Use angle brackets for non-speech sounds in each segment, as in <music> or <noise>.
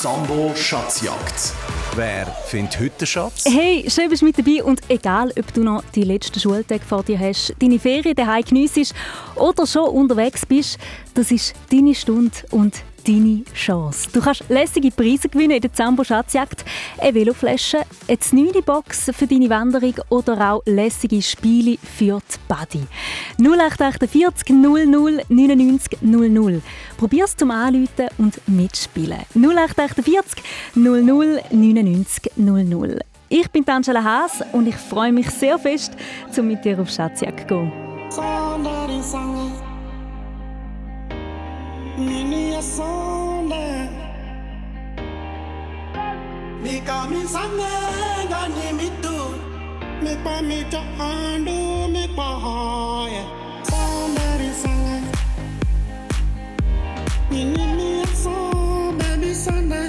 Zambo Schatzjagd. Wer findet heute den Schatz? Hey, schön bist du mit dabei und egal, ob du noch die letzten Schultage vor dir hast, deine Ferien daheim geniessest oder schon unterwegs bist, das ist deine Stunde und deine Chance. Du kannst lässige Preise gewinnen in der Zambo Schatzjagd, eine Veloflasche, eine neue Box für deine Wanderung oder auch lässige Spiele für die Buddy. 0848 00 99 00. Probier's zum Anrufen und mitspielen. 0848 00 99 00. Ich bin Angela Haas und ich freue mich sehr fest, um mit dir auf Schatzjagd zu gehen. nimiasonde mikamisangenga nimitu mikpa mita andu mikpa hoye. Sonderisange ninimiaso bebisange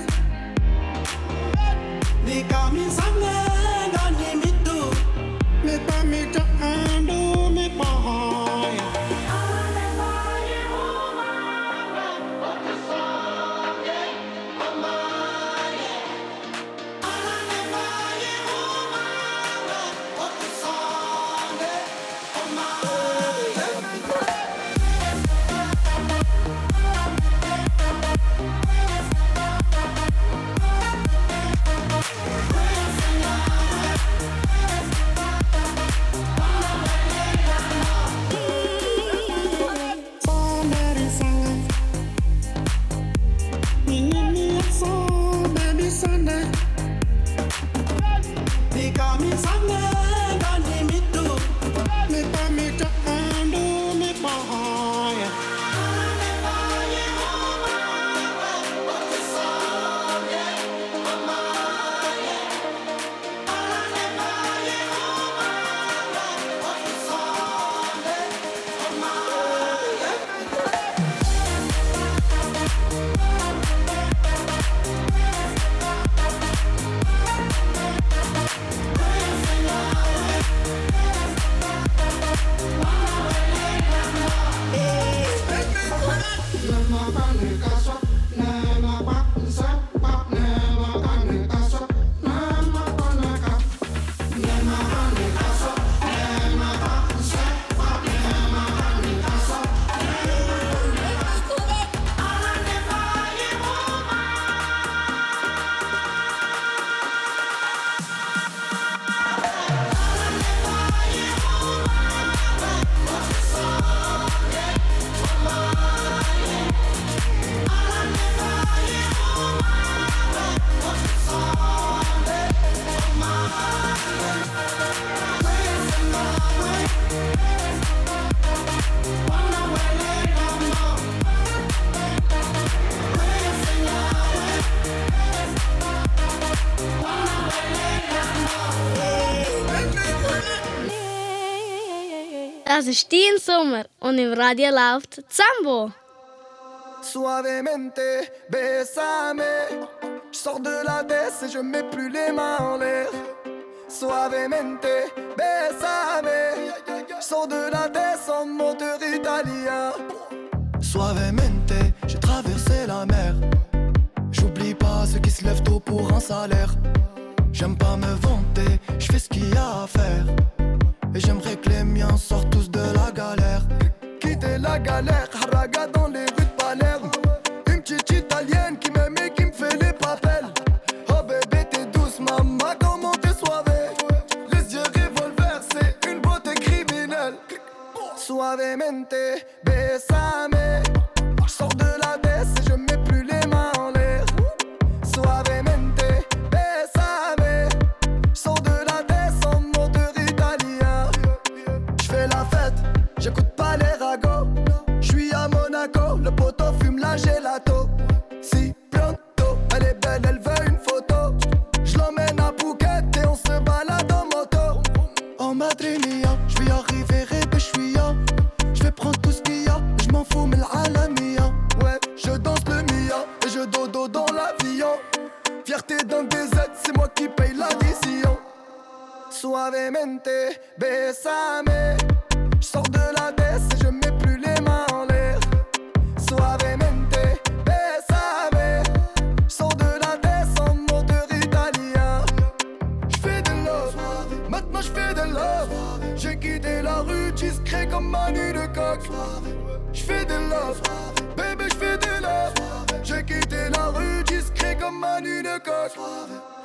nikamisange Das ist Sommer und im Radio läuft Zambo. Suavemente, besame. Je sors de la baisse et je mets plus les mains en l'air. Suavemente, besame. Je sors de la baisse en moteur italien. Suavemente, j'ai traversé la mer. J'oublie pas ceux qui se lèvent tôt pour un salaire. J'aime pas me vanter, je fais ce qu'il y a à faire. Et j'aimerais que les miens sortent tous de la galère. Quitter la galère, haraga dans les rues de Palerme. Une petite italienne qui m'aime et qui me fait les papels. Oh bébé, t'es douce, maman, comment t'es soivée. Les yeux revolver, c'est une beauté criminelle. Suavemente, besame. J'ai quitté la rue discret comme Manu de coq. J'fais des love, bébé j'fais des love. J'ai quitté la rue discret comme Manu de coq.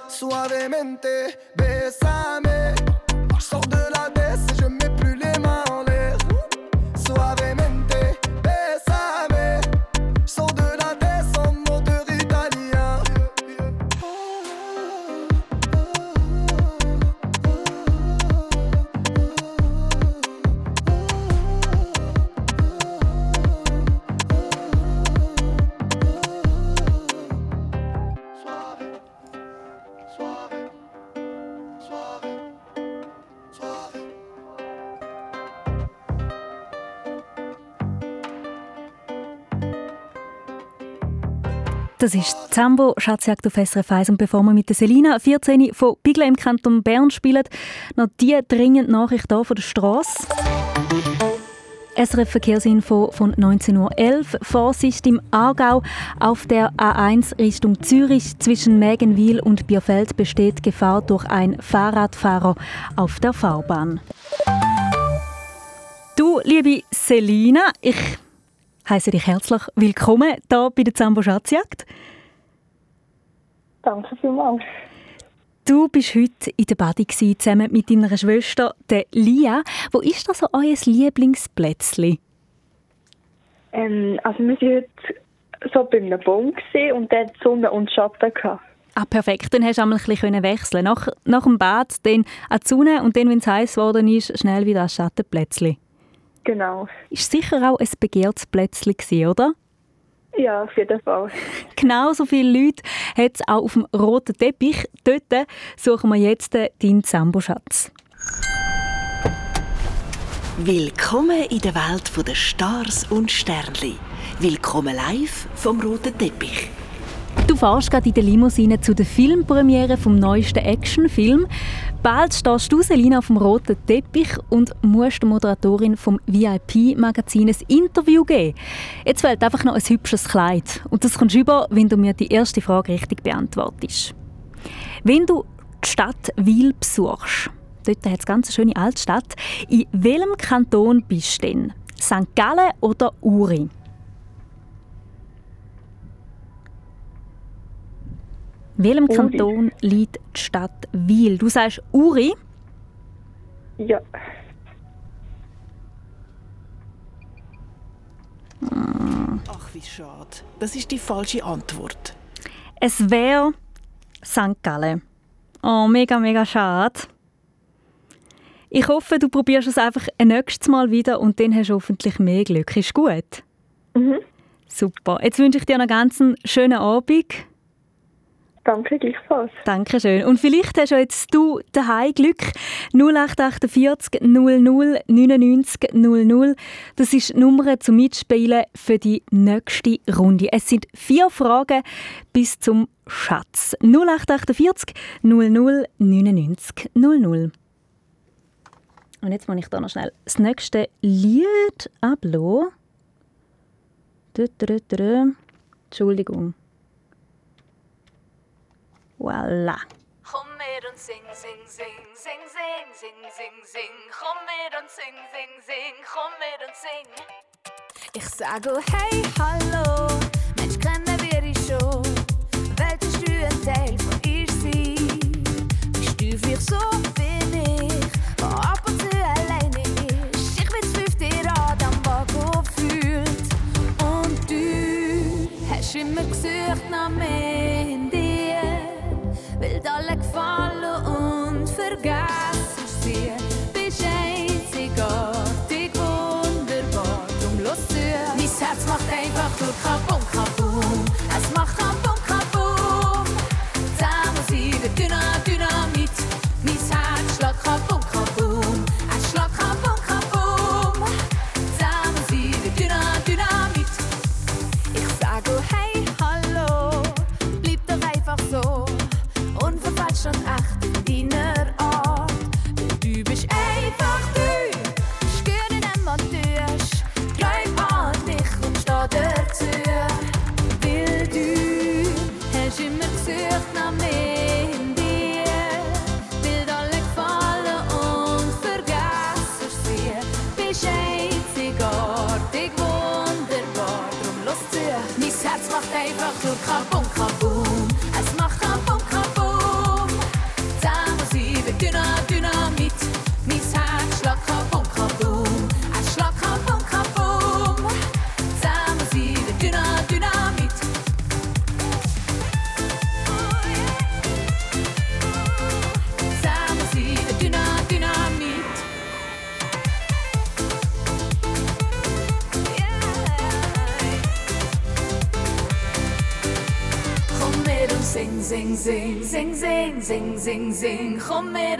Suavemente, besame J'sors de la Das ist Zambo, Schatzjagd auf SRF 1. Und bevor wir mit der Selina, 14 von Bigla im Kanton Bern spielen, noch die dringende Nachricht hier von der Straße. SRF Verkehrsinfo von 19.11 Uhr. Vorsicht im Aargau. Auf der A1 Richtung Zürich zwischen Mägenwil und Bierfeld besteht Gefahr durch ein Fahrradfahrer auf der Fahrbahn. Du, liebe Selina, ich heiße dich herzlich willkommen hier bei der Zambo Schatzjagd. Danke vielmals. Du bist heute in der Badi zusammen mit deiner Schwester, der Lia. Wo ist das so euer Lieblingsplätzchen? Ähm, also wir waren heute so bei einem Baum und der hat Sonne und Schatten gehabt. Ah, perfekt. Dann hast du einmal ein bisschen wechseln Nach, nach dem Bad dann an die Sonne und dann, wenn es heiß geworden ist, schnell wieder das Schattenplätzchen. Genau. Ist sicher auch ein begehrtes Plätzchen, oder? Ja, auf jeden Fall. <laughs> Genauso viele Leute hat es auch auf dem roten Teppich. Dort suchen wir jetzt deinen Zambo-Schatz. Willkommen in der Welt der Stars und Sternli. Willkommen live vom roten Teppich. Du fährst gerade in der Limousine zu der Filmpremiere vom neuesten Actionfilm. Bald stehst du, Selina, auf dem roten Teppich und musst der Moderatorin vom VIP-Magazin ein Interview geben. Jetzt fehlt einfach noch ein hübsches Kleid. Und das kommst du über, wenn du mir die erste Frage richtig beantwortest. Wenn du die Stadt Wil besuchst, dort hat es ganz schöne Altstadt, in welchem Kanton bist du denn? St. Gallen oder Uri? In welchem Uri. Kanton liegt die Stadt Wil? Du sagst Uri. Ja. Ach, wie schade. Das ist die falsche Antwort. Es wäre St. Gallen. Oh, mega, mega schade. Ich hoffe, du probierst es einfach ein nächstes Mal wieder und dann hast du hoffentlich mehr Glück. Ist gut? Mhm. Super. Jetzt wünsche ich dir noch einen ganz schönen Abend. Danke gleichfalls. Dankeschön. Und vielleicht hast du jetzt du daheim Glück. 0848 00 99 00. Das ist die Nummer zum Mitspielen für die nächste Runde. Es sind vier Fragen bis zum Schatz. 0848 00 99 00. Und jetzt muss ich da noch schnell das nächste Lied dö. Entschuldigung. Voilà. Komm mit und sing, sing, sing, sing, sing, sing, sing, sing. Komm mit und sing, sing, sing, komm mit und sing. Ich sage hey, hallo, Mensch, kennen wir dich schon. Wolltest du ein Teil von ihr sein? Bist du vielleicht so bin ich, der ab und zu alleine ist? Ich bin fünfte Rad am Wagen fühlt. Und du hast immer gesucht nach dir. Will alle gefallen und vergessen sie. Bist einzigartig, wunderbar, drum los zu. Mein Herz macht einfach nur Kabum, ได้ฟังคือข้าวปุ้งข้าวปู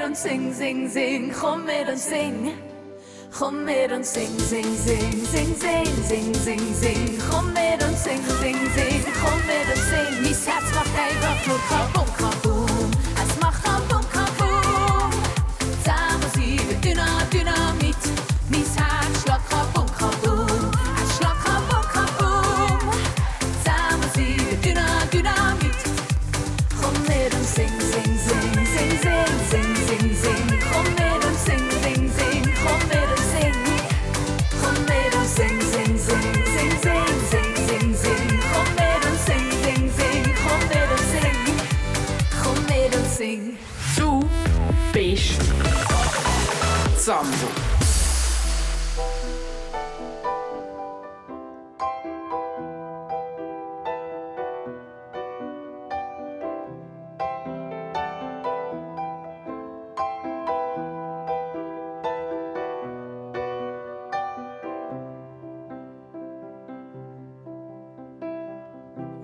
zing, sing, sing, sing. Kom med dan sing. Kom med dan sing, sing, sing, sing, sing, sing, sing, sing. Kom med dan sing, sing, sing. Kom med zing, sing. Mis hjärts hij einfach voor kaputt.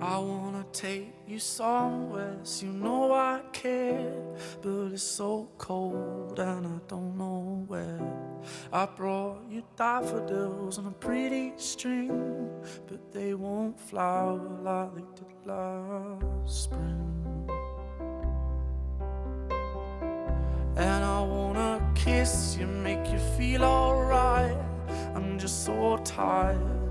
I wanna take you somewhere, so you know I care. But it's so cold and I don't know where. I brought you daffodils on a pretty string, but they won't flower like they did last spring. And I wanna kiss you, make you feel alright. I'm just so tired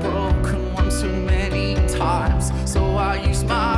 broken one too many times, so I use my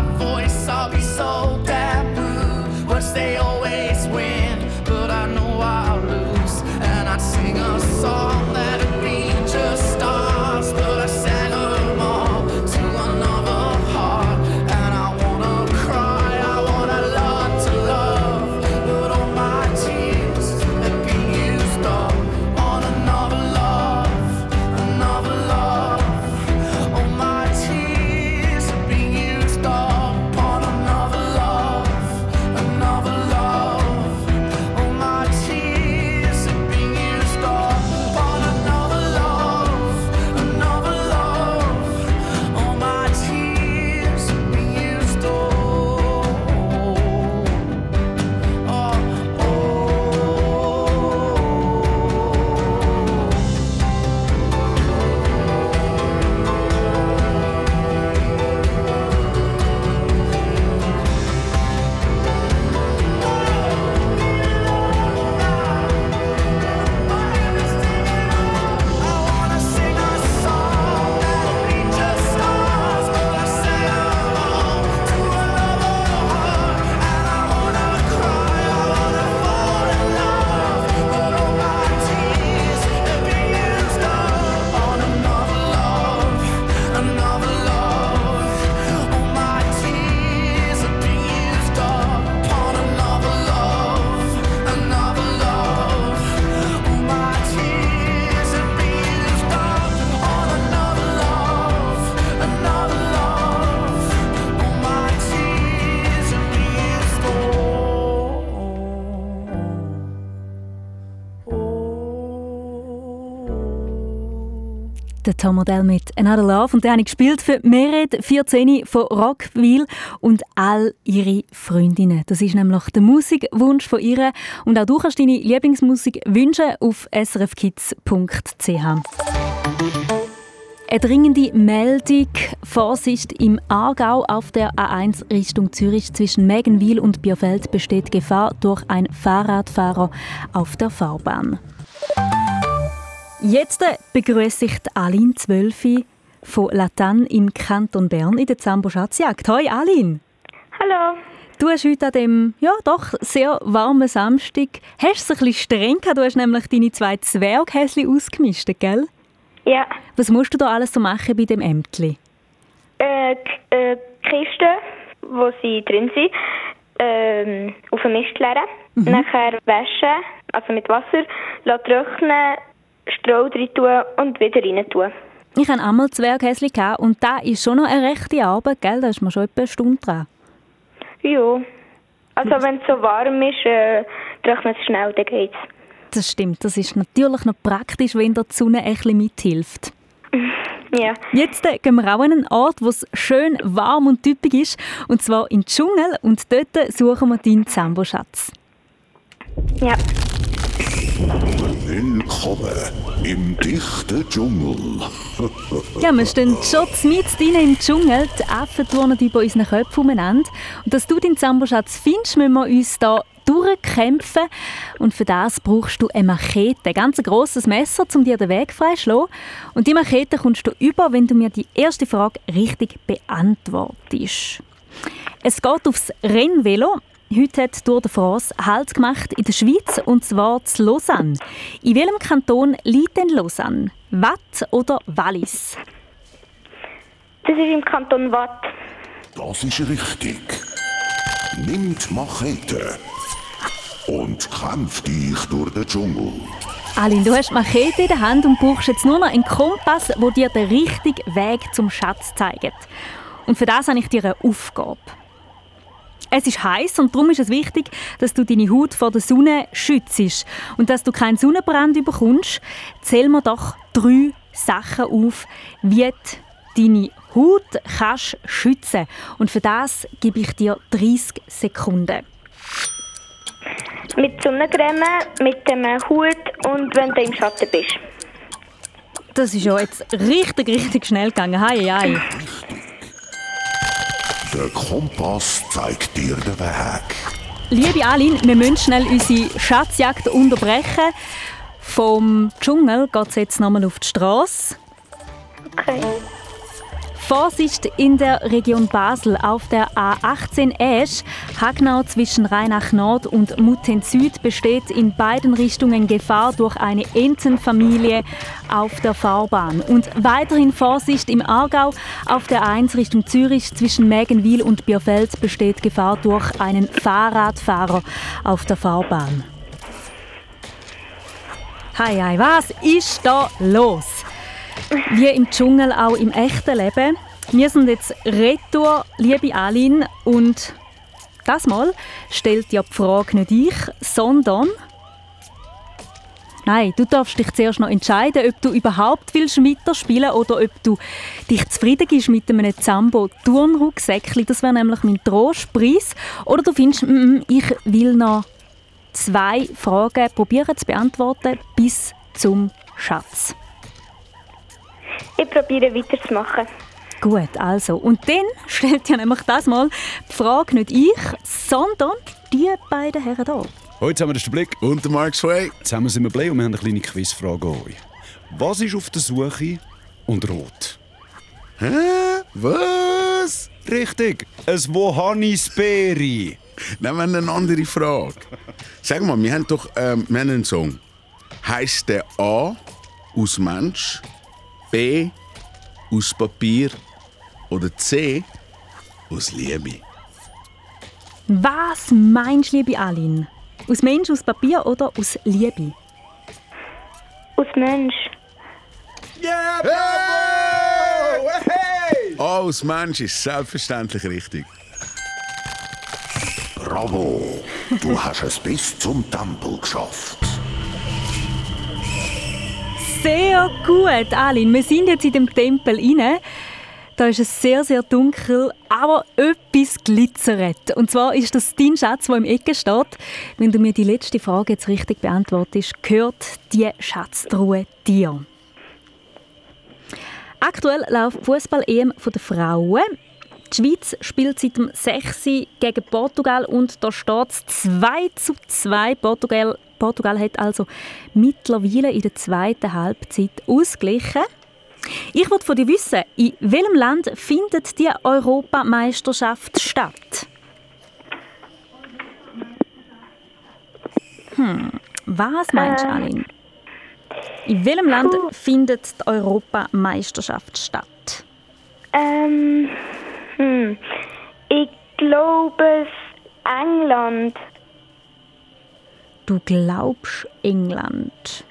der Tom Modell mit Another Love. Und den habe ich gespielt für Merit 14 von Rockville und all ihre Freundinnen. Das ist nämlich der Musikwunsch von ihr. Und auch du kannst deine Lieblingsmusik wünschen auf srfkids.ch. Eine dringende Meldung. Vorsicht im Aargau auf der A1 Richtung Zürich zwischen Megenwil und Bierfeld besteht Gefahr durch einen Fahrradfahrer auf der Fahrbahn. Jetzt begrüße ich Aline Zwölfi von Latan im Kanton Bern in der Zambo Schatzjagd. Hoi Aline! Hallo! Du hast heute an dem ja, doch sehr warmen Samstag hast es ein bisschen streng gehabt. Du hast nämlich deine zwei Zwerghäschen ausgemistet, gell? Ja. Was musst du da alles so machen bei dem Ämtli? Äh, äh, Kisten, wo sie drin sind, ähm, auf den Mist leeren. Nachher waschen, also mit Wasser, lassen trocknen, Stroh drin tun und wieder rein tun. Ich hatte einmal Zwerghäschen gehabt und da ist schon noch eine rechte Arbeit, gell? Da ist man schon etwa eine Stunde dran. Ja. Also wenn es so warm ist, äh, trocknet es schnell, dann geht's. Das stimmt, das ist natürlich noch praktisch, wenn die Sonne ein bisschen mithilft. <laughs> Ja. Jetzt äh, gehen wir auch an einen Ort, wo es schön warm und typisch ist, und zwar in den Dschungel. Und dort suchen wir deinen Zambo-Schatz. Ja. Willkommen im dichten Dschungel. <laughs> Ja, wir stehen schon mitten drin im Dschungel. Die Affen turnen über unseren Köpfen umeinander. Und dass du deinen Zambo-Schatz findest, müssen wir uns da durchkämpfen. Und für das brauchst du eine Machete, ein ganz grosses Messer, um dir den Weg freizuschlagen. Und die Machete kommst du über, wenn du mir die erste Frage richtig beantwortest. Es geht aufs Rennvelo. Heute hat Tour de France Halt gemacht in der Schweiz, und zwar zu Lausanne. In welchem Kanton liegt denn Lausanne? Watt oder Wallis? Das ist im Kanton Watt. Das ist richtig. Nimmt Machete und kämpft dich durch den Dschungel. Aline, du hast die Machete in der Hand und brauchst jetzt nur noch einen Kompass, der dir den richtigen Weg zum Schatz zeigt. Und für das habe ich dir eine Aufgabe. Es ist heiß und darum ist es wichtig, dass du deine Haut vor der Sonne schützt. Und dass du keinen Sonnenbrand bekommst, zähl mir doch drei Sachen auf, wie du deine Haut kannst schützen Und für das gebe ich dir 30 Sekunden. Mit Sonnencreme, mit dem Hut und wenn du im Schatten bist. Das ist ja jetzt richtig, richtig schnell gegangen. Hei, hei. Der Kompass zeigt dir den Weg. Liebe Aline, wir müssen schnell unsere Schatzjagd unterbrechen. Vom Dschungel geht es jetzt nochmal auf die Straße. Okay. Vorsicht in der Region Basel auf der A18 Esch. Hagnau zwischen Rheinach Nord und Mutten Süd besteht in beiden Richtungen Gefahr durch eine Entenfamilie auf der Fahrbahn. Und weiterhin Vorsicht im Aargau auf der 1 Richtung Zürich zwischen Mägenwil und Bierfeld besteht Gefahr durch einen Fahrradfahrer auf der Fahrbahn. Hi, hi, was ist da los? Wie im Dschungel, auch im echten Leben. Wir sind jetzt retour, liebe Aline, und das Mal stellt ja die Frage nicht ich, sondern... Nein, du darfst dich zuerst noch entscheiden, ob du überhaupt willst mitspielen oder ob du dich zufrieden gibst mit einem Zambo-Turnrucksäckchen. Das wäre nämlich mein Trostpreis. Oder du findest, mm, mm, ich will noch zwei Fragen probieren zu beantworten bis zum Schatz. Ich probiere weiterzumachen. Gut, also. Und dann stellt ja nämlich das mal die Frage nicht ich, sondern die beiden Herren hier. Heute haben wir den Blick und den Mark Sway. Zusammen sind wir blöd und wir haben eine kleine Quizfrage an euch. Was ist auf der Suche und rot? Hä? Was? Richtig, ein Wohannisbeere. Dann haben wir eine andere Frage. Sag mal, wir haben doch ähm, wir haben einen Song. Heißt der A aus Mensch, B aus Papier oder C aus Liebe? Was meinst du, liebe Aline? Aus Mensch, aus Papier oder aus Liebe? Aus Mensch. Yeah, bravo! Hey! A aus Mensch ist selbstverständlich richtig. Bravo, du hast es bis zum Tempel geschafft. Sehr gut, Alin. Wir sind jetzt in dem Tempel rein. Da ist es sehr, sehr dunkel, aber etwas glitzert. Und zwar ist das dein Schatz, der im Ecke steht. Wenn du mir die letzte Frage jetzt richtig beantwortest, gehört die Schatztruhe dir. Aktuell läuft Fußball-EM der Frauen. Die Schweiz spielt seit dem 6. gegen Portugal und da steht es 2 zu 2. Portugal, Portugal hat also mittlerweile in der zweiten Halbzeit ausgeglichen. Ich wollte von dir wissen, in welchem Land findet die Europameisterschaft statt? Hm, was meinst du, Ähm. Aline? In welchem Land findet die Europameisterschaft statt? Ähm, hm. Ich glaube England. Du glaubst England.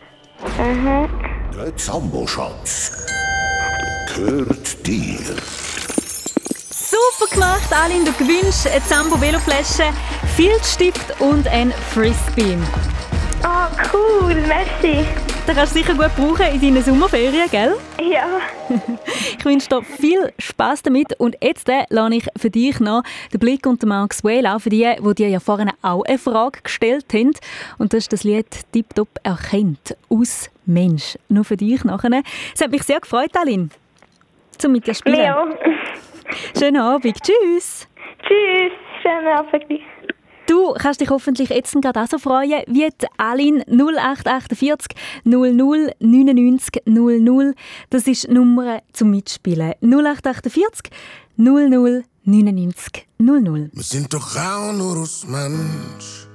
Mhm. Der Zambo-Schatz gehört dir. Super gemacht, Aline. Du gewinnst eine Zambo Veloflasche, Filzstift und ein Frisbee. Ah, cool, merci. Den kannst du sicher gut brauchen in deinen Sommerferien, gell? Ja. <laughs> Ich wünsche dir viel Spaß damit und jetzt äh, lasse ich für dich noch den Blick unter Max Whale auch für die, die dir ja vorhin auch eine Frage gestellt haben. Und das ist das Lied «Tipptopp erkennt» aus «Mensch». Nur für dich nachher. Es hat mich sehr gefreut, Aline, zum mit dir spielen. Leo. Schönen Abend. Tschüss. Tschüss. Schönen Abend. Du kannst dich hoffentlich jetzt gerade auch so freuen wie die Aline 0848 00 99 00. Das ist die Nummer zum Mitspielen. 0848 00 99 00. Wir sind doch auch nur aus Mensch.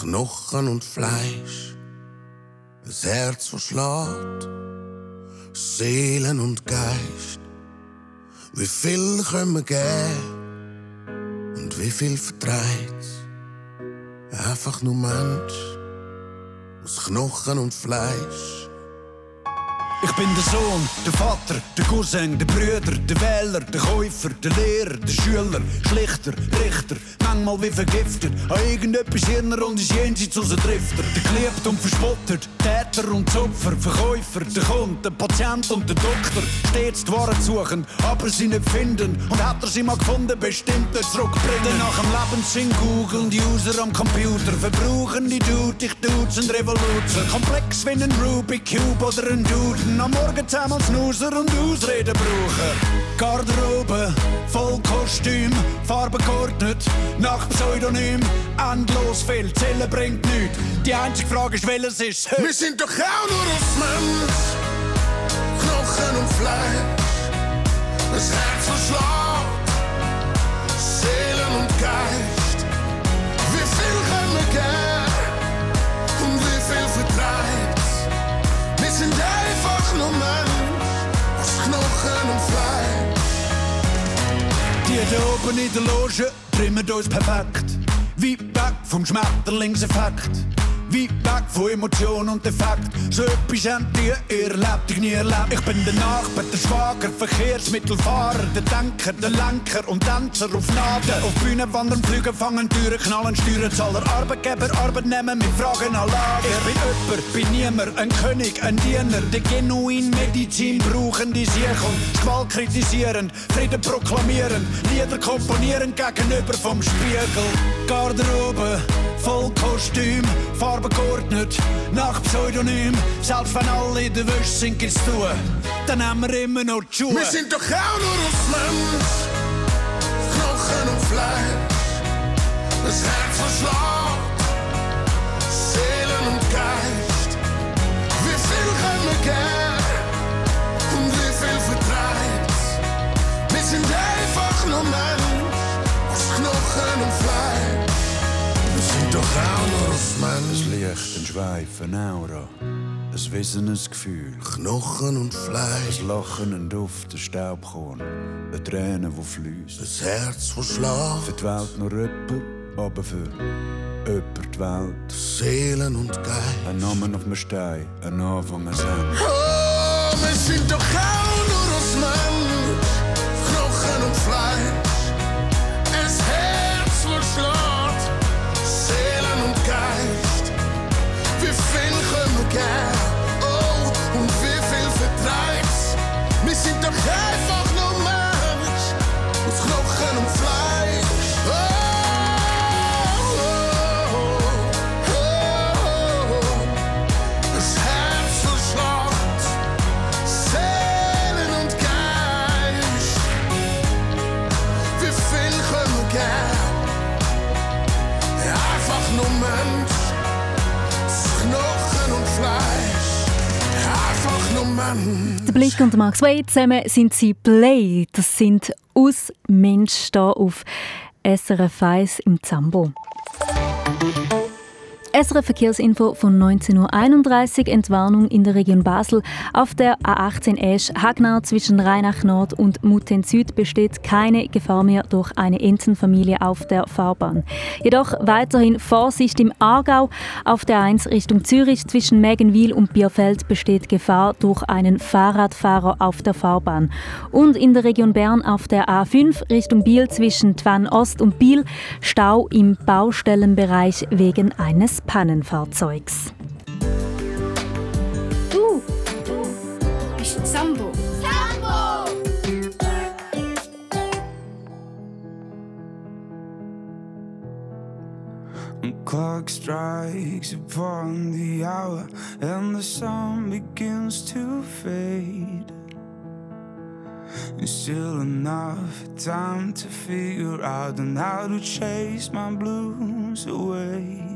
Knochen und Fleisch. Das Herz verschlägt. Seelen und Geist. Wie viel können wir geben? Und wie viel vertreibt? Einfach nur Mensch. Aus Knochen und Fleisch. Ich bin der Sohn, der Vater, der Cousin, der Brüder, der Wähler, der Käufer, der Lehrer, der Schüler, Schlichter, Richter, manchmal wie vergiftet. An irgendetwas Hirner und ist jenseits aus Drifter. Der geliebt und verspottet, Täter und Zopfer, Verkäufer, der Kunde, der Patient und der Doktor. Stets die Wahrheit suchen, aber sie nicht finden. Und hat er sie mal gefunden, bestimmt nicht zurückbringen. Nach dem Lebenssinn googeln die User am Computer, verbrauchen die Dude, ich Dudes und Revolution. Komplex wie ein Rubik Cube oder ein Duden. Am Morgen zusammen Snoozer und Ausreden brauchen. Garderobe, voll Kostüm, Farbe geordnet, nach Pseudonym. Endlos viel, Zählen bringt nichts. Die einzige Frage ist, welches ist Wir sind doch auch nur aus Mensch. Knochen und Fleisch. Das Herz verschlägt. Da oben in der Loge trimmen uns perfekt. Wie weg vom Schmetterlingseffekt. Wie weg von Emotion und Effekt. So etwas habt ihr erlebt, ich nie erlebt. Ich bin der Nachbar, der Schwager, Verkehrsmittelfahrer, der Denker, der Lenker und Tänzer auf Naden. Auf Bühnen wandern, fliegen, fangen Türen, knallen, steuern, Zahler, Arbeitgeber, Arbeitnehmer mit Fragen an Lager. Ich bin jemand, bin niemand, ein König, ein Diener, der genuin Medizin brauchen, die sich und Gewalt kritisieren, Frieden proklamieren, Lieder komponieren gegenüber vom Spiegel. Garderobe, voll Kostüm, Farbe geordnet, nach Pseudonym. Selbst wenn alle in der Wäsche sind, gibt's zu. Dann haben wir immer noch die Schuhe. Wir sind doch auch nur aus. Knochen und Fleisch. Das Herz verschlägt. Seelen und Geist. Wie viel können wir nur. Ein Licht, ein Schweif, eine Aura, ein Wissen, ein Gefühl. Knochen und Fleisch. Ein Lachen, ein Duft, ein Staubkorn, eine Träne, die fließt. Das Herz verschlägt. Für die Welt noch jemand, aber für jemand die Welt. Seelen und Geist. Ein Name auf dem Stein, ein Anfang, ein Ende. Oh, wir sind doch auch nur aus Mensch. Oh, und wie viel vertreibt's? Wir sind doch einfach Der Blick und Max Wade zusammen sind sie Play. Das sind aus Mensch da auf SRF 1 im Zambo. SRF Verkehrsinfo von 19.31 Uhr. Entwarnung in der Region Basel. Auf der A18 Esch Hagnau zwischen Rheinach Nord und Mutten Süd besteht keine Gefahr mehr durch eine Entenfamilie auf der Fahrbahn. Jedoch weiterhin Vorsicht im Aargau. Auf der 1 Richtung Zürich zwischen Mägenwil und Bierfeld besteht Gefahr durch einen Fahrradfahrer auf der Fahrbahn. Und in der Region Bern auf der A5 Richtung Biel zwischen Twan Ost und Biel Stau im Baustellenbereich wegen eines Pannenfahrzeugs. Du, du bist Sambo. Sambo! The clock strikes upon the hour and the sun begins to fade. It's still enough time to figure out and how to chase my blues away.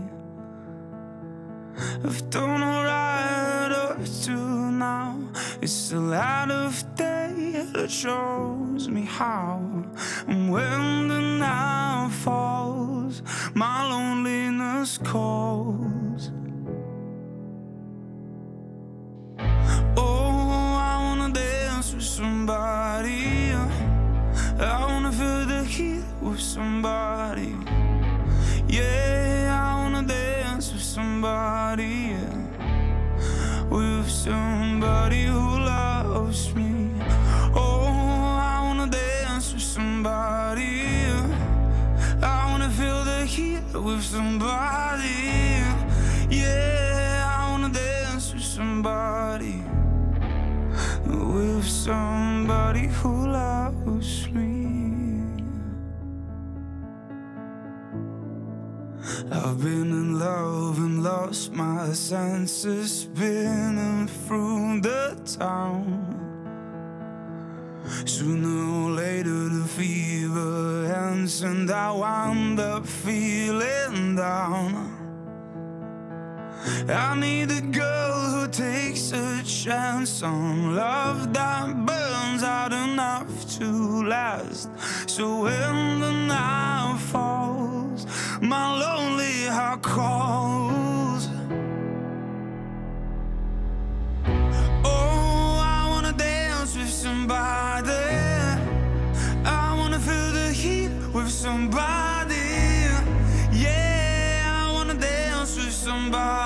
I've done alright up to now. It's the light of day that shows me how. And when the night falls, my loneliness calls. Oh, I wanna dance with somebody. I wanna feel the heat with somebody. Yeah, I wanna dance with somebody. Somebody who loves me. Oh, I wanna dance with somebody. I wanna feel the heat with somebody. Yeah, I wanna dance with somebody. With somebody who loves me. I've been in love and lost my senses, spinning through the town. Sooner or later, the fever ends, and I wind up feeling down. I need a girl who takes a chance on love that burns out enough to last. So when the night falls, my lonely heart calls. Oh, I wanna dance with somebody. I wanna feel the heat with somebody. Yeah, I wanna dance with somebody.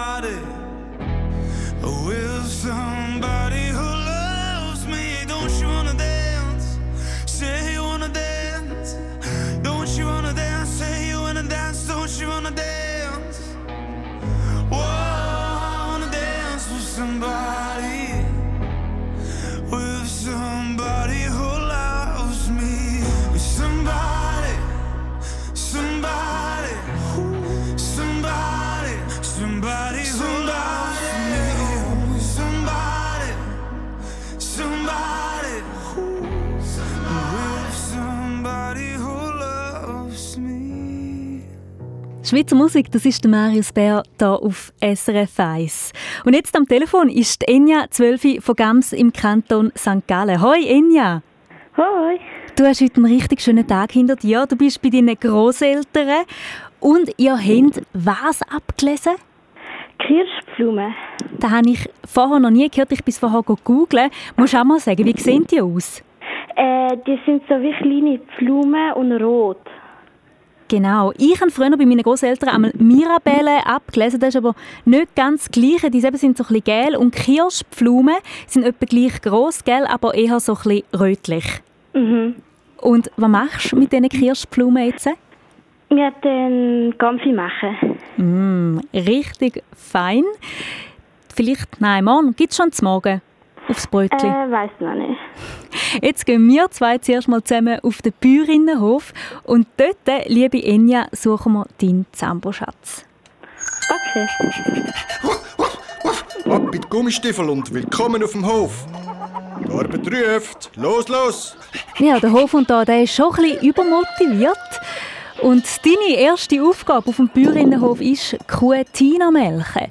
Schweizer Musik, das ist der Marius Bär hier auf SRF 1. Und jetzt am Telefon ist die Enya 12 von Gams im Kanton St. Gallen. Hoi Enya! Hoi! Du hast heute einen richtig schönen Tag hinter dir. Du bist bei deinen Großeltern und ihr habt was abgelesen? Kirschblumen. Das habe ich vorher noch nie gehört. Ich bin vorher googeln. Musst du auch mal sagen, wie sehen die aus? Äh, die sind so wie kleine Blumen und rot. Genau. Ich habe früher bei meinen Großeltern einmal Mirabelle abgelesen. Das ist aber nicht ganz das Gleiche. Die sind so ein bisschen gel und Kirschblumen sind etwa gleich gross, gell, aber eher so ein bisschen rötlich. Mhm. Und was machst du mit diesen Kirschblumen jetzt? Wir den Gampfi machen. Mm, richtig fein. Vielleicht, nein, morgen gibt es schon zum Morgen. Aufs Brötchen? Äh, weiß noch nicht. Jetzt gehen wir zwei zuerst mal zusammen auf den Bäuerinnenhof und dort, liebe Enya, suchen wir deinen Zamboschatz. Okay. Ab mit Gummistiefel und willkommen auf dem Hof. Die Arbeit ruft. Los, los! Ja, der Hof und da, der ist schon ein bisschen übermotiviert. Und deine erste Aufgabe auf dem Bäuerinnenhof ist Kuh Tina melken.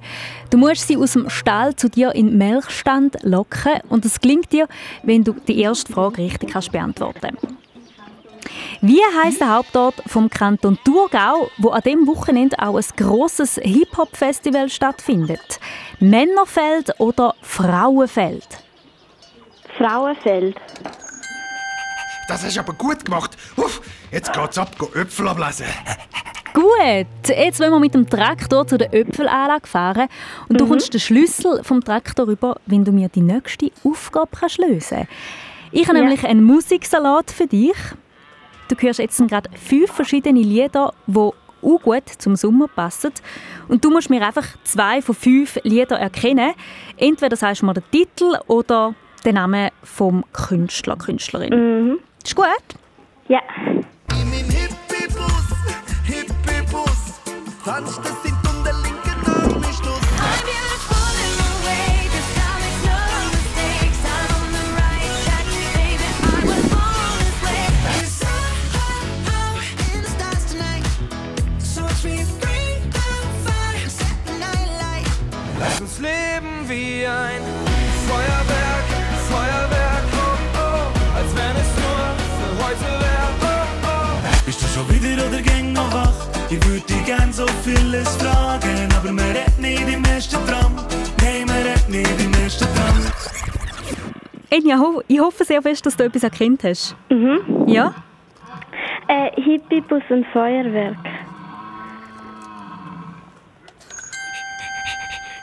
Du musst sie aus dem Stall zu dir in den Melkstand locken und das gelingt dir, wenn du die erste Frage richtig kannst beantworten Wie heißt der Hauptort vom Kanton Thurgau, wo an dem Wochenende auch ein grosses Hip-Hop-Festival stattfindet? Männerfeld oder Frauenfeld? Frauenfeld. Das hast du aber gut gemacht. Uff, jetzt geht's ab, go Äpfel ablesen. Gut, jetzt wollen wir mit dem Traktor zu der Öpfelanlage fahren und du kommst den Schlüssel vom Traktor rüber, wenn du mir die nächste Aufgabe kannst lösen Ich habe Ja. nämlich einen Musiksalat für dich. Du hörst jetzt gerade fünf verschiedene Lieder, die auch gut zum Sommer passen. Und du musst mir einfach zwei von fünf Liedern erkennen. Entweder sagst du mir den Titel oder den Namen vom Künstler, Künstlerin. Mhm. Ist gut? Ja. Hippie-Bus, tanzt es in der linken Arm ist los. Lass uns leben wie ein schon wieder oder gäng noch wach? Ich würde dich gern so vieles fragen, aber wir retten nicht im ersten Tram. Nein, wir retten nicht im ersten Tram. Enya, ho- ich hoffe sehr fest, dass du etwas erkannt hast. Mhm. Ja? Äh, Hippie-Bus und Feuerwerk.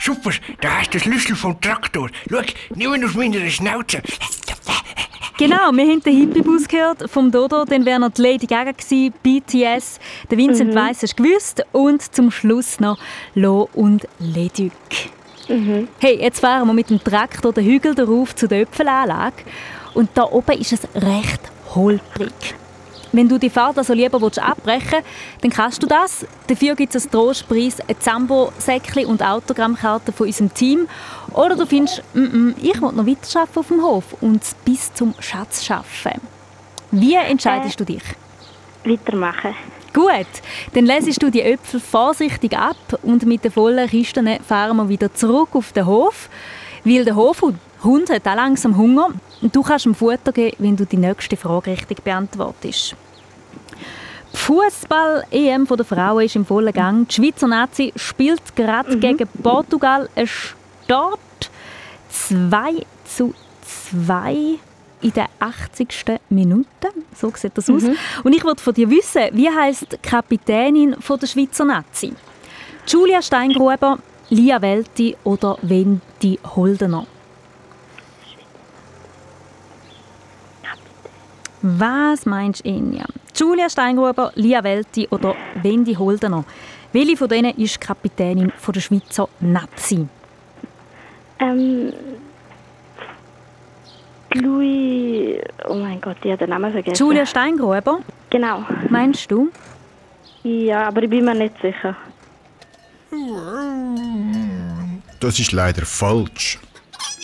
Super, da hast du den Schlüssel vom Traktor. Schau, nimm ihn aus meiner Schnauze. Genau, wir haben den Hippie-Bus gehört vom Dodo, dann wäre noch die Lady Gaga gewesen, BTS, der Vincent Mhm. Weiss hast du gewusst und zum Schluss noch Lo und Leduc. Mhm. Hey, jetzt fahren wir mit dem Traktor den Hügel darauf zu der Öpfelanlage und da oben ist es recht holprig. Wenn du die Fahrt also lieber willst abbrechen willst, dann kannst du das. Dafür gibt es als Trostpreis ein Zambo-Säckchen und Autogrammkarten von unserem Team. Oder du findest, mm ich will noch weiterarbeiten auf dem Hof und bis zum Schatz schaffen. Wie entscheidest du dich? Weitermachen. Gut, dann lesest du die Äpfel vorsichtig ab und mit den vollen Kisten fahren wir wieder zurück auf den Hof, weil der Hofhund Hund hat auch langsam Hunger und du kannst ihm Futter geben, wenn du die nächste Frage richtig beantwortest. Die Fußball-EM der Frauen ist im vollen Gang. Die Schweizer Nazi spielt gerade gegen Portugal. Es steht 2 zu 2 in der 80. Minute. So sieht das aus. Und ich wollte von dir wissen, wie heißt die Kapitänin von der Schweizer Nazi? Julia Steingruber, Lia Welti oder Wendy Holdener? Was meinst du, Enya? Julia Steingruber, Lia Welti oder Wendy Holdener? Welche von denen ist Kapitänin von der Schweizer Nazi? Ähm. Louis. Oh mein Gott, ich habe den Namen vergessen. Julia Steingruber? Genau. Meinst du? Ja, aber ich bin mir nicht sicher. Das ist leider falsch.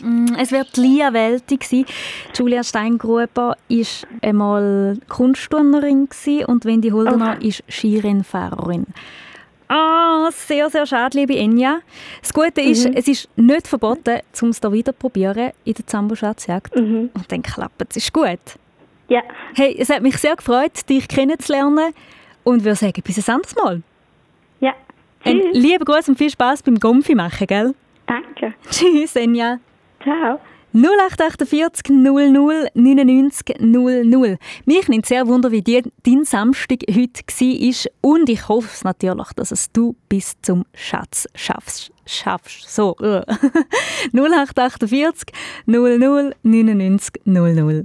Mm, Es wird Lia Welti gsi. Julia Steingruber war einmal Kunstturnerin und Wendy Holdener ist Skirennfahrerin. Ah, sehr, sehr schade, liebe Enya. Das Gute ist, Mhm. es ist nicht verboten, um es da wieder zu probieren in der Zambo-Schatzjagd. Und dann klappt es. Ist gut. Ja. Hey, es hat mich sehr gefreut, dich kennenzulernen und würde sagen, bis ein anderes Mal. Ja. Ein lieber Gruß und viel Spaß beim Gomfi machen, gell? Danke. Tschüss, Enya. Ciao. 0848 00 99 00. Mich nimmt sehr wunder, wie die, dein Samstag heute war. Und ich hoffe es natürlich, dass es du bis zum Schatz schaffst. schaffst. So. äh. 0848 00 99 00.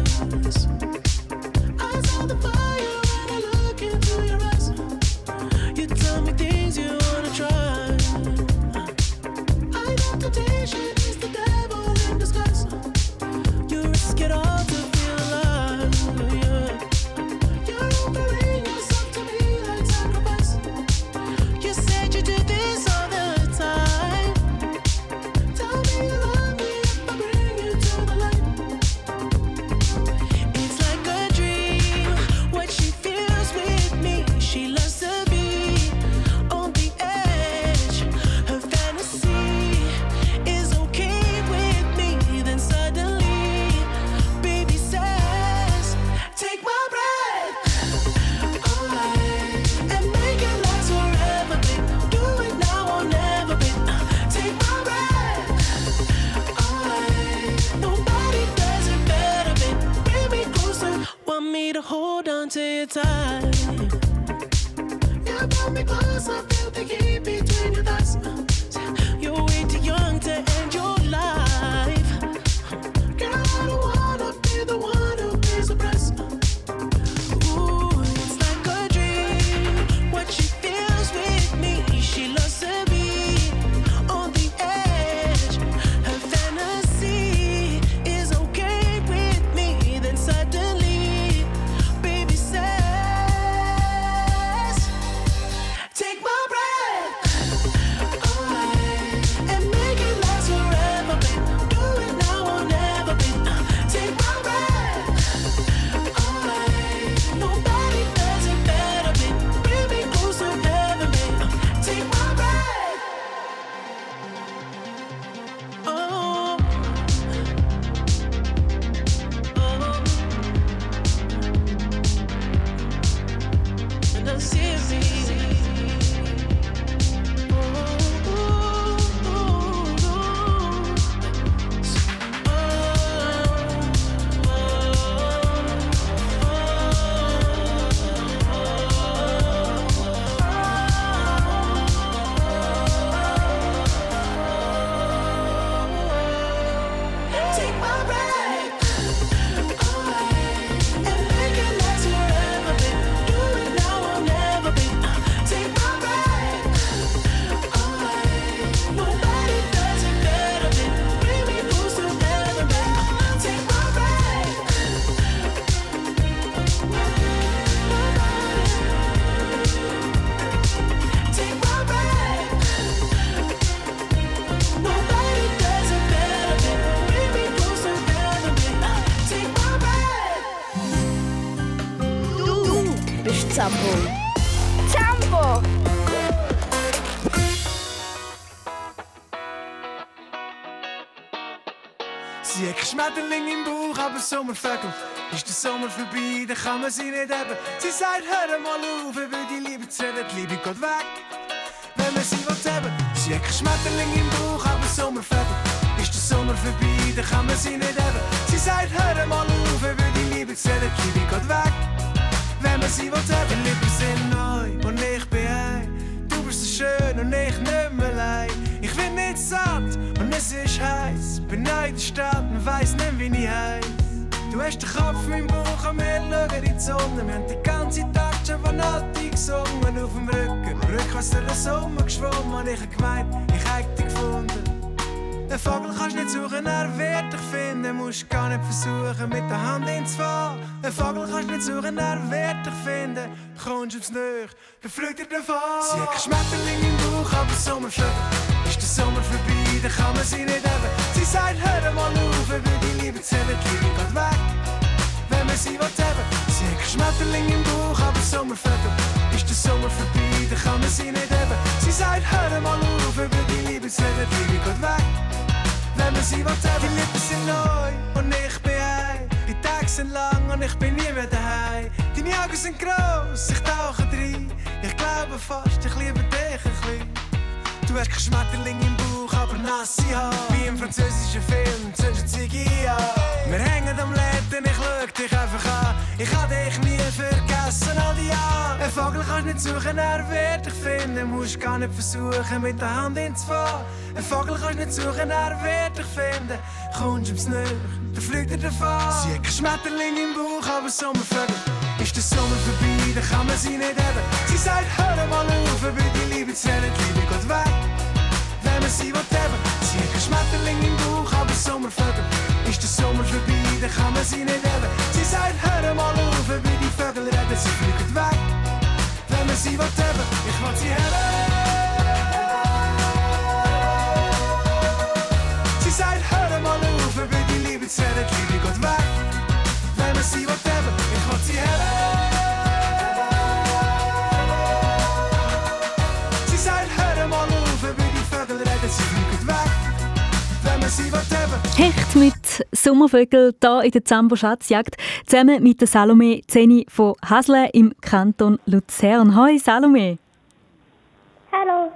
Sommervögel. Ist der Sommer vorbei, dann kann man sie nicht haben. Sie sagt, hör mal auf, ich will die Liebe zu reden, die Liebe geht weg. Wenn man sie will haben. Sie hat kein Schmetterling im Bauch, aber Sommervögel. Ist der Sommer vorbei, dann kann man sie nicht haben. Sie sagt, hör mal auf, ich will die Liebe zu reden, die Liebe geht weg. Wenn man sie will haben. Die Lippen sind neu und ich bin heim. Du bist so schön und ich nicht mehr allein. Ich bin nicht satt und es ist heiß. Bin neu in der Stadt und weiss nicht, wie ich heiß. Du hast den Kopf im Bauch wir schauen in die Sonne. Wir haben den ganzen Tag schon von Nati gesungen auf dem Rücken. Rückwärts durch den Sommer geschwommen und ich hab gemeint, ich hätte dich gefunden. Den Vogel kannst nicht suchen, er wird dich finden. Musst gar nicht versuchen, mit der Hand ins Fahren. Den Vogel kannst nicht suchen, er wird dich finden. Kommst aufs Nöch, dann fliegt er davon. Sie hat Schmetterling im Bauch, aber Sommervögel. Ist der Sommer vorbei, dann kann man sie nicht haben. Sie sagt, hör mal auf, ich will die Liebe geht weg. Wenn man sie will haben. Sie hat Schmetterling im Bauch, aber Sommervögel. Ist der Sommer vorbei, dann kann man sie nicht haben. Sie sagt, hör mal auf, will die Liebe zählen, die Liebe geht weg. Wenn man sie will haben. Die Lippen sind neu und ich bin heim. Die Tage sind lang und ich bin nie mehr daheim. Deine Augen sind gross, ich tauche rein. Ich glaube fast, ich liebe dich ein bisschen. Du hast kein Schmetterling im Bauch, aber nasse Haare. Wie im französischen Film, zündest Ziggy. Wir hängen am Läden, ich schau dich einfach an. Ich kann dich nie vergessen, all die Jahre. Ein Vogel kannst nicht suchen, er wird dich finden. Musst gar nicht versuchen, mit der Hand ins. Ein Vogel kannst nicht suchen, er wird dich finden. Kommst ums Nähe, dann fliegt er davon. Sie hat kein Schmetterling im Bauch, aber Sommervögel. Ist der Sommer vorbei, dann kann man sie nicht haben. Sie sagt, hör mal auf, weil die Liebe. Wenn man sie will haben, sie hat kein Schmetterling im Bauch, aber Sommervögel. Ist der Sommer vorbei, dann kann man sie nicht haben. Sie sagt, hör mal auf, wie die Vögel reden, sie fliegen weg. Wenn man sie haben, ich will sie haben. Sie sagt, hör mal auf, wie die Liebe zählt, Liebe geht weg. Wenn man sie haben, Sommervögel hier in der Zambo Schatzjagd zusammen mit der Salome Zeni von Hasle im Kanton Luzern. Hoi Salome. Hallo.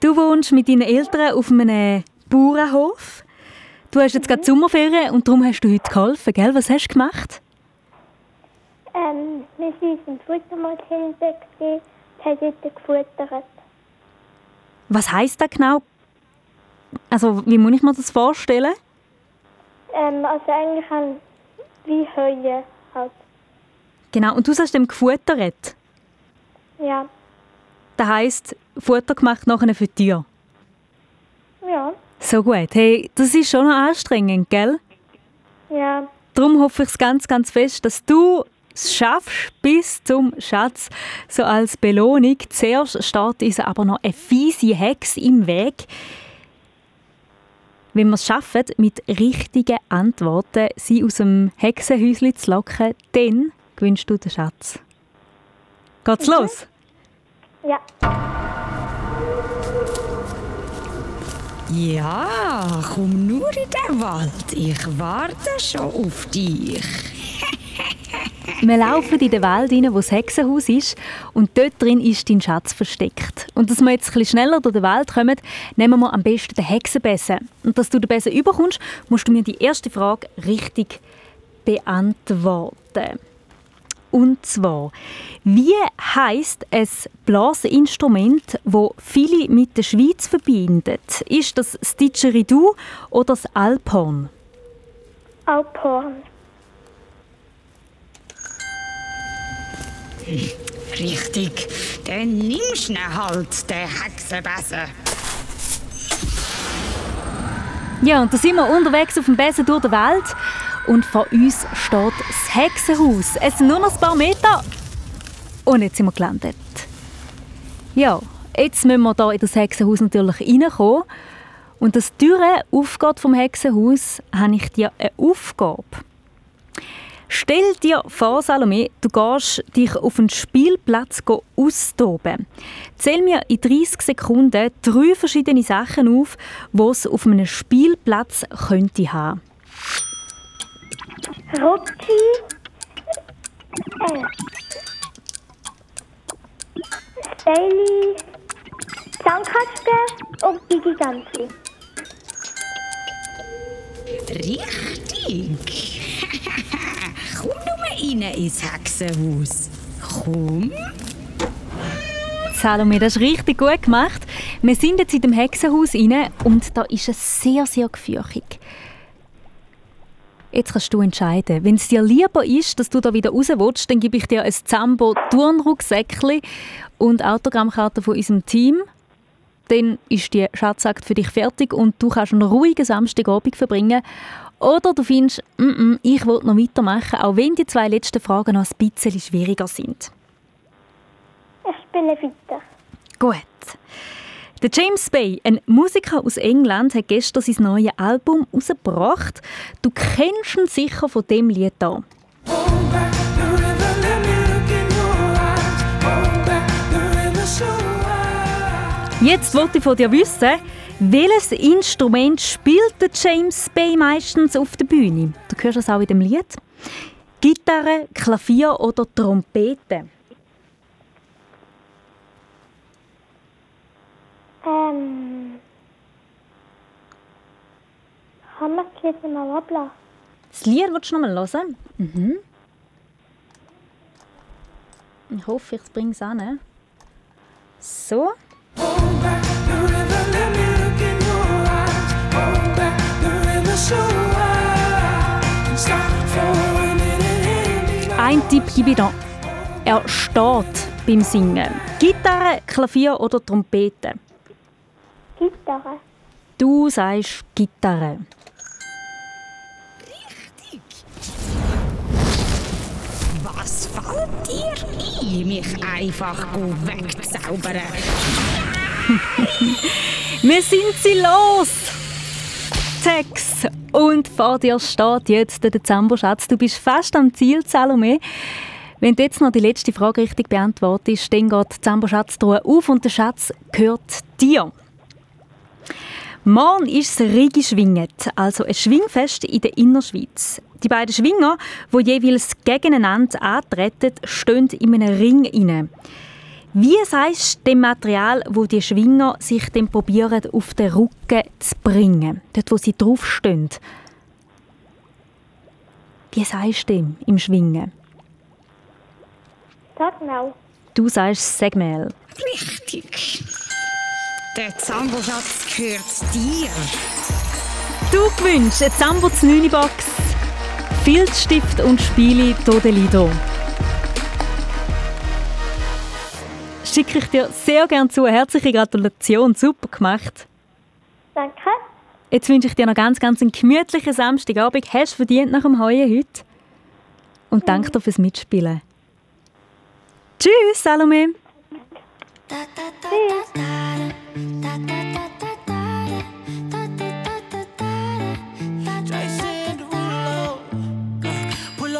Du wohnst mit deinen Eltern auf einem Bauernhof. Du hast jetzt gerade Sommerferien und darum hast du heute geholfen, gell? Was hast du gemacht? Ähm, wir sind im Futtermarkt hinten gewesen, haben dort gefuttert. Was heisst das genau? Also, wie muss ich mir das vorstellen? Ähm, also eigentlich haben wie Heue halt. Genau, und du hast dem gefuttert. Ja. Das heisst, Futter gemacht nachher für Tiere. Ja. So gut. Hey, das ist schon noch anstrengend, gell? Ja. Darum hoffe ich ganz, ganz fest, dass du es schaffst bis zum Schatz. So als Belohnung. Zuerst steht uns aber noch eine fiese Hex im Weg. Wenn wir es schaffen, mit richtigen Antworten sie aus dem Hexenhäuschen zu locken, dann gewinnst du den Schatz. Geht's Mhm. los? Ja. Ja, komm nur in den Wald. Ich warte schon auf dich. Wir laufen in den Wald rein, wo das Hexenhaus ist und dort drin ist dein Schatz versteckt. Und dass wir jetzt ein bisschen schneller durch den Wald kommen, nehmen wir am besten den Hexenbesen. Und dass du den Besen überkommst, musst du mir die erste Frage richtig beantworten. Und zwar, wie heißt ein Blasinstrument, wo viele mit der Schweiz verbindet? Ist das das oder das Alphorn? Alphorn. Richtig. Dann nimmst du halt, den Hexenbesen. Ja, und da sind wir unterwegs auf dem Besen durch die Welt. Und vor uns steht das Hexenhaus. Es sind nur noch ein paar Meter. Und jetzt sind wir gelandet. Ja, jetzt müssen wir hier in das Hexenhaus natürlich reinkommen. Und dass die Tür aufgeht vom Hexenhaus, habe ich dir eine Aufgabe. Stell dir vor, Salome, du gehst dich auf einen Spielplatz go austoben. Zähl mir in 30 Sekunden drei verschiedene Sachen auf, die es auf einem Spielplatz könnte haben. Rutschi. Äh. Steili. Zahnkasten und Gigi Ganzi. Richtig. Komm nur rein ins Hexenhaus. Komm. Salome, das ist richtig gut gemacht. Wir sind jetzt in dem Hexenhaus rein und da ist es sehr, sehr gefürchtig. Jetzt kannst du entscheiden. Wenn es dir lieber ist, dass du da wieder raus willst, dann gebe ich dir ein Zambo Turnrucksäckchen und Autogrammkarte von unserem Team. Dann ist die Schatzakt für dich fertig und du kannst einen ruhigen Samstagabend verbringen. Oder du findest, mm -mm, ich will noch weitermachen, auch wenn die zwei letzten Fragen noch ein bisschen schwieriger sind. Ich spiele weiter. Gut. Der James Bay, ein Musiker aus England, hat gestern sein neues Album herausgebracht. Du kennst ihn sicher von dem Lied hier. Jetzt wollte ich von dir wissen, welches Instrument spielt James Bay meistens auf der Bühne? Du hörst es auch in dem Lied. Gitarre, Klavier oder Trompete? Ähm. Haben wir das Lied ablassen? Das Lied willst du nochmal hören? Mhm. Ich hoffe, ich bringe es an. So. Hold back the river, let me Ein Tipp gebe ich da. Er steht beim Singen. Gitarre, Klavier oder Trompete? Gitarre. Du sagst Gitarre. Was fällt dir ein, mich einfach wegzaubern? <laughs> Wir sind sie los! Tex und vor dir steht jetzt der Dezemberschatz. Du bist fast am Ziel, Salome. Wenn du jetzt noch die letzte Frage richtig beantwortest, dann geht die Dezemberschatztruhe auf und der Schatz gehört dir. Morgen ist das Rigi Schwinget, also ein Schwingfest in der Innerschweiz. Die beiden Schwinger, die jeweils gegeneinander antreten, stehen in einem Ring inne. Wie sagst du dem Material, wo die Schwinger sich dann probieren, auf den Rücken zu bringen? Dort, wo sie draufstehen. Wie sagst du dem im Schwingen? Sag mal. Du sagst Segmel. Richtig. Der Zamboschatz gehört dir. Du gewünscht eine Zambo 9 Box, Filzstift und Spiele Todelido. Schicke ich dir sehr gerne zu. Herzliche Gratulation, super gemacht. Danke. Jetzt wünsche ich dir noch ganz, ganz einen gemütlichen Samstagabend. Hast du verdient nach dem Heuen heute. Und danke dir fürs Mitspielen. Tschüss, Salome. Jason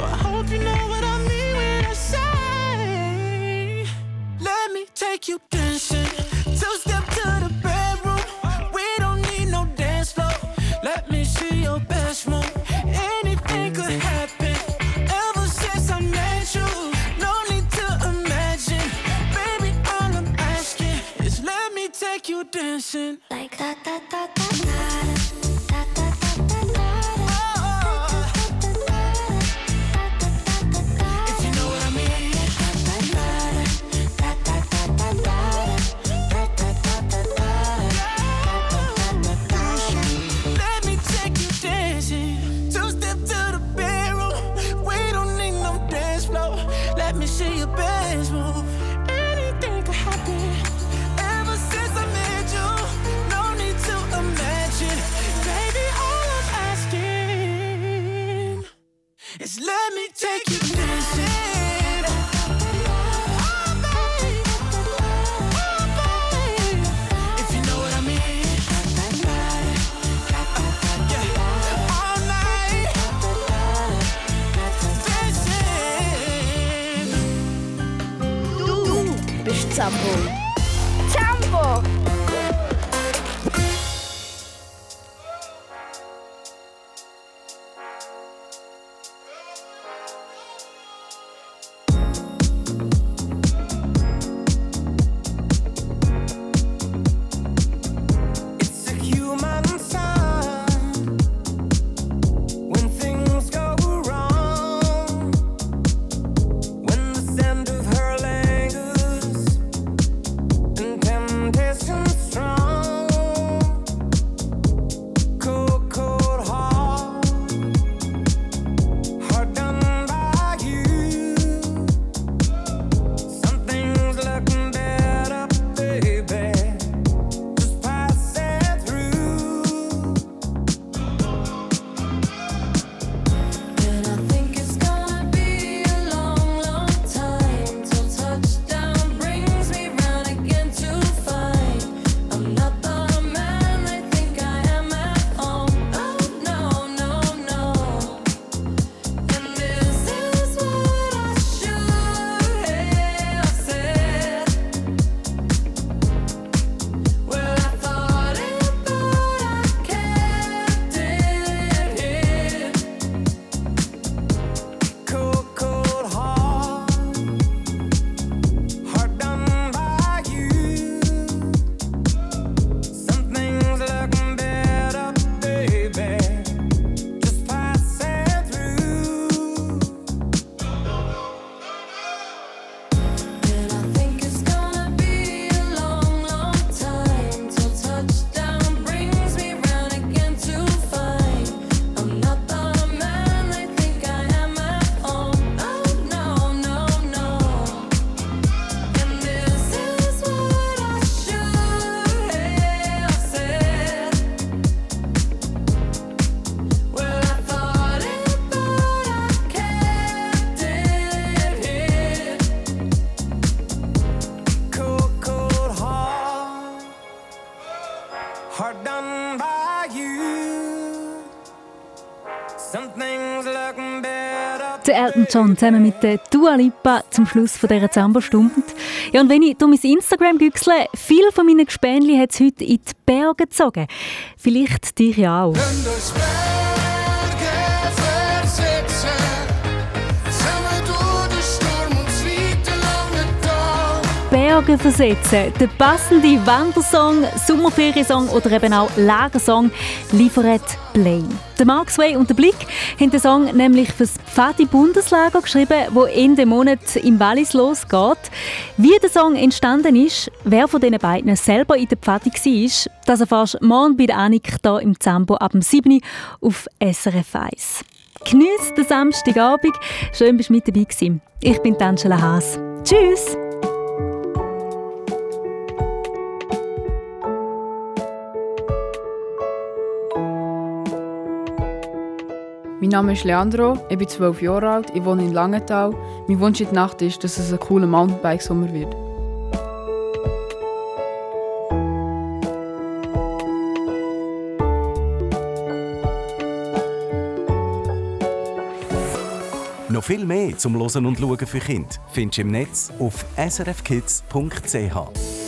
So I hope you know what I mean when I say, Let me take you dancing. Der Elton John zusammen mit der Dua Lipa zum Schluss von dieser Zambo-Stunde. Ja, und wenn ich durch mein Instagram güchsle, viele von meinen Gespänli hat es heute in die Berge gezogen. Vielleicht dich ja auch. Berge versetzen. Der passende Wandersong, Sommerferiensong oder eben auch Lagersong liefert Play. Der Mark Sway und der Blick haben den Song nämlich fürs Pfadi Bundeslager geschrieben, wo Ende Monat im Wallis losgeht. Wie der Song entstanden ist, wer von den beiden selber in der Pfadi war, das erfährst du morgen bei der Annik hier im Zambo ab dem 7. Uhr auf SRF 1. Genieß den Samstagabend. Schön, dass du mit dabei warst. Ich bin Angela Haas. Tschüss! Mein Name ist Leandro, ich bin 12 Jahre alt, ich wohne in Langenthal. Mein Wunsch in der Nacht ist, dass es ein cooler Mountainbike-Sommer wird. Noch viel mehr zum Losen und Schauen für Kinder findest du im Netz auf srfkids.ch.